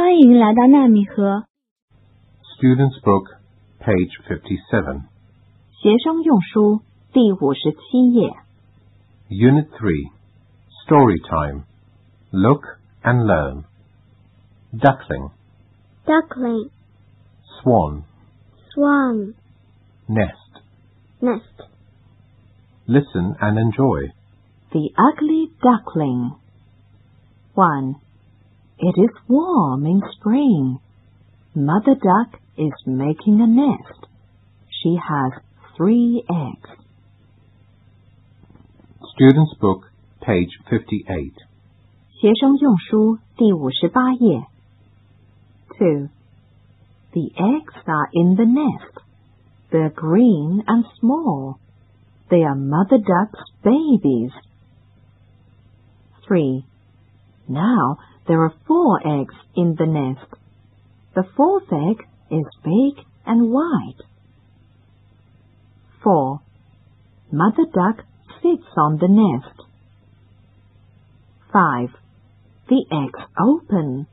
欢迎来到纳米河 Student's Book, page 57. 学生用书第五十七页。 Unit 3. Story Time. Look and Learn. Duckling, duckling, Swan, swan, Nest. nest, Listen and enjoy. The ugly duckling. 1. It is warm in spring. Mother duck is making a nest. She has three eggs. Student's Book, page 58. 学生用书第五十八页。2. The eggs are in the nest. They're green and small. They are mother duck's babies. 3. Now there are four eggs in the nest. The fourth egg is big and white. 4. Mother duck sits on the nest. 5. The eggs open.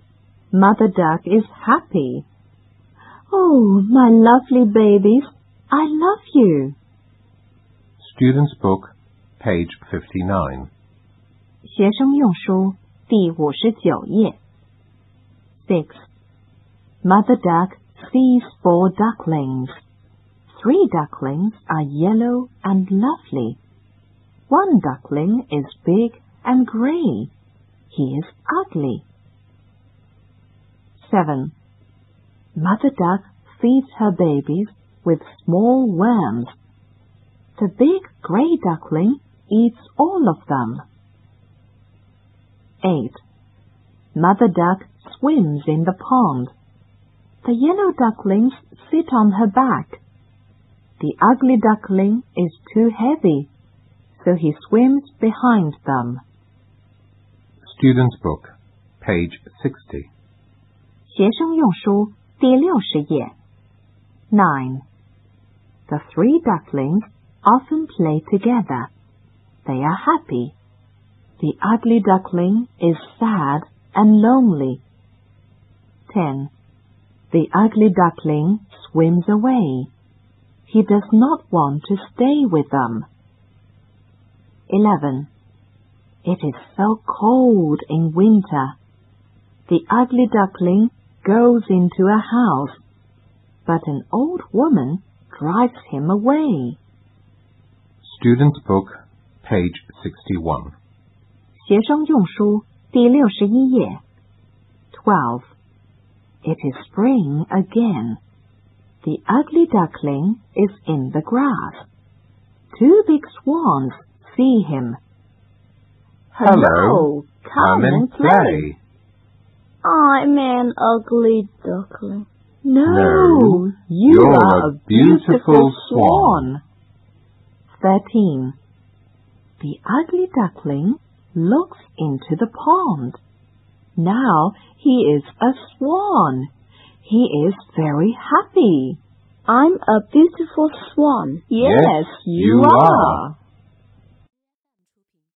Mother duck is happy. Oh, my lovely babies, I love you. Student's Book, page 59. 学生用书 第五十九页。6. Mother duck sees four ducklings. Three ducklings are yellow and lovely. One duckling is big and grey. He is ugly. 7. Mother duck feeds her babies with small worms. The big grey duckling eats all of them. 8. Mother duck swims in the pond. The yellow ducklings sit on her back. The ugly duckling is too heavy, so he swims behind them. Student's Book, page 60. 学生用书第六十页。9. The three ducklings often play together. They are happy. The ugly duckling is sad and lonely. 10. The ugly duckling swims away. He does not want to stay with them. 11. It is so cold in winter. The ugly duckling goes into a house, but an old woman drives him away. Student's Book, page 61. 学生用书第六十一页。12. It is spring again. The ugly duckling is in the grass. Two big swans see him. Hello, Come and play. I'm an ugly duckling. No, No, you you're are a beautiful swan. 13. The ugly duckling looks into the pond. Now he is a swan. He is very happy. I'm a beautiful swan. Yes, you are.